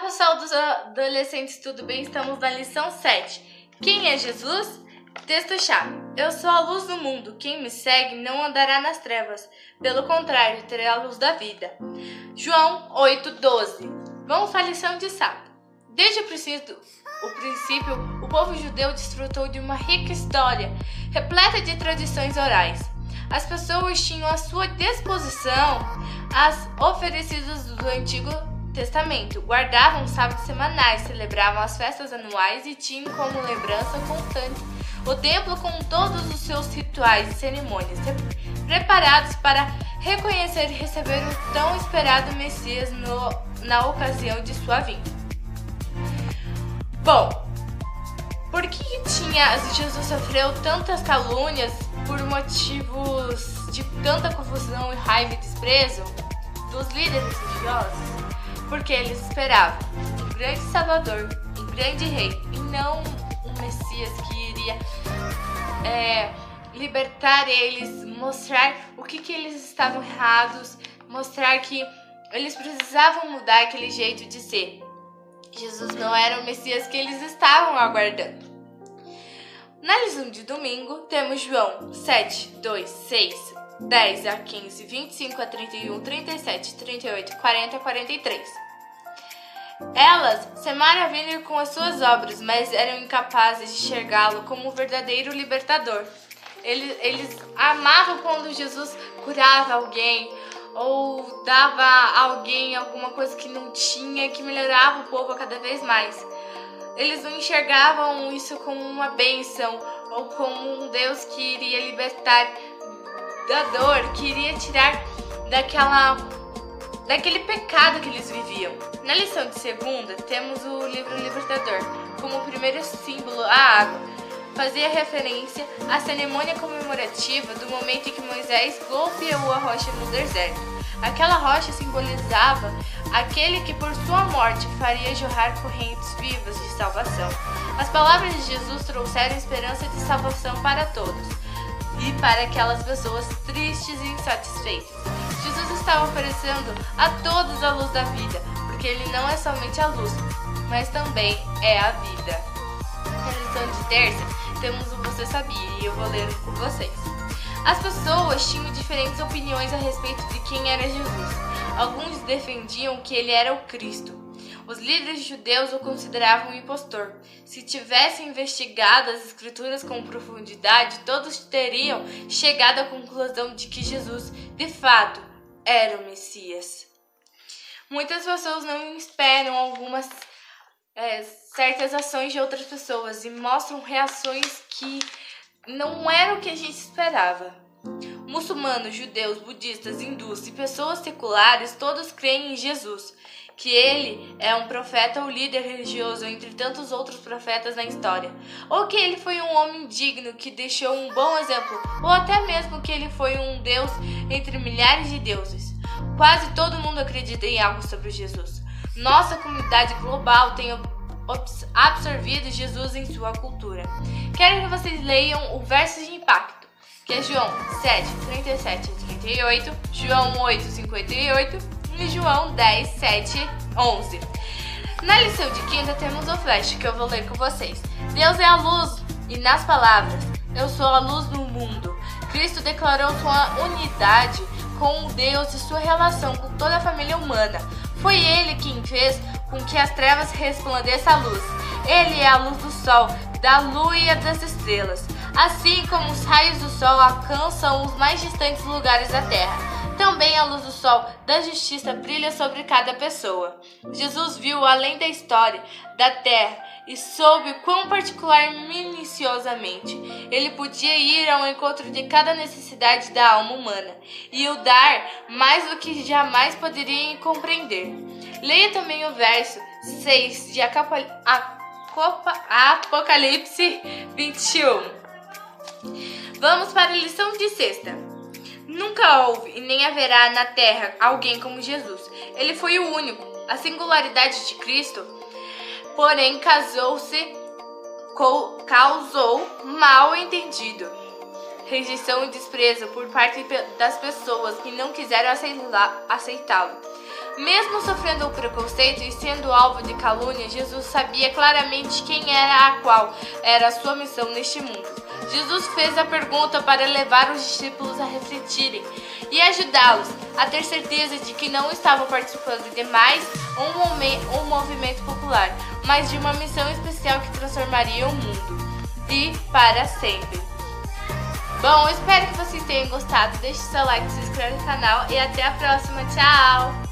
pessoal dos adolescentes, tudo bem? Estamos na lição 7. Quem é Jesus? Texto-chave. Eu sou a luz do mundo. Quem me segue não andará nas trevas. Pelo contrário, terá a luz da vida. João 8:12. Vamos a lição de sábado. Desde o princípio, o princípio, o povo judeu desfrutou de uma rica história, repleta de tradições orais. As pessoas tinham à sua disposição as oferecidas do Antigo Testamento, guardavam os sábados semanais, celebravam as festas anuais e tinham como lembrança constante o templo com todos os seus rituais e cerimônias, preparados para reconhecer e receber o tão esperado Messias no, na ocasião de sua vinda. Bom, por que tinha Jesus sofreu tantas calúnias por motivos de tanta confusão e raiva e desprezo dos líderes religiosos? Porque eles esperavam um grande Salvador, um grande Rei, e não um Messias que iria é, libertar eles, mostrar o que, que eles estavam errados, mostrar que eles precisavam mudar aquele jeito de ser. Jesus não era o Messias que eles estavam aguardando. Na lição de domingo, temos João 7, 2, 6, 10 a 15, 25 a 31, 37, 38, 40 43. Elas se maravilham com as suas obras, mas eram incapazes de enxergá-lo como um verdadeiro libertador. Eles, eles amavam quando Jesus curava alguém ou dava a alguém alguma coisa que não tinha, que melhorava o povo cada vez mais. Eles não enxergavam isso como uma bênção ou como um Deus que iria libertar da dor, que iria tirar daquela daquele pecado que eles viviam. Na lição de segunda, temos o livro Libertador, como primeiro símbolo a água. Fazia referência à cerimônia comemorativa do momento em que Moisés golpeou a rocha no deserto. Aquela rocha simbolizava aquele que por sua morte faria jorrar correntes vivas de salvação. As palavras de Jesus trouxeram esperança de salvação para todos e para aquelas pessoas tristes e insatisfeitas. Jesus estava oferecendo a todos a luz da vida, porque ele não é somente a luz, mas também é a vida. Na lição de terça, temos o Você Sabia e eu vou ler com vocês. As pessoas tinham diferentes opiniões a respeito de quem era Jesus. Alguns defendiam que ele era o Cristo, os líderes judeus o consideravam um impostor. Se tivessem investigado as escrituras com profundidade, todos teriam chegado à conclusão de que Jesus, de fato, era o Messias. Muitas pessoas não esperam algumas é, certas ações de outras pessoas e mostram reações que não eram o que a gente esperava. Muçulmanos, judeus, budistas, hindus e pessoas seculares todos creem em Jesus que ele é um profeta ou líder religioso entre tantos outros profetas na história, ou que ele foi um homem digno que deixou um bom exemplo, ou até mesmo que ele foi um deus entre milhares de deuses. Quase todo mundo acredita em algo sobre Jesus. Nossa comunidade global tem absorvido Jesus em sua cultura. Quero que vocês leiam o verso de impacto, que é João 7, 37 e 38, João 8, 58 João 10, 7, 11. Na lição de quinta temos o flash que eu vou ler com vocês. Deus é a luz e nas palavras, eu sou a luz do mundo. Cristo declarou sua unidade com Deus e sua relação com toda a família humana. Foi ele quem fez com que as trevas resplandeçam a luz. Ele é a luz do sol, da lua e das estrelas. Assim como os raios do sol alcançam os mais distantes lugares da terra também a luz do sol da justiça brilha sobre cada pessoa. Jesus viu além da história da terra e soube quão particular minuciosamente ele podia ir ao encontro de cada necessidade da alma humana e o dar mais do que jamais poderia compreender. Leia também o verso 6 de Apocalipse 21. Vamos para a lição de sexta. Nunca houve e nem haverá na terra alguém como Jesus. Ele foi o único. A singularidade de Cristo, porém, casou-se, causou mal entendido, rejeição e desprezo por parte das pessoas que não quiseram aceitá-lo. Mesmo sofrendo o preconceito e sendo alvo de calúnia, Jesus sabia claramente quem era a qual era a sua missão neste mundo. Jesus fez a pergunta para levar os discípulos a refletirem e ajudá-los a ter certeza de que não estavam participando de mais um, movimento popular, mas de uma missão especial que transformaria o mundo e para sempre. Bom, espero que vocês tenham gostado. Deixe seu like, se inscreva no canal e até a próxima. Tchau!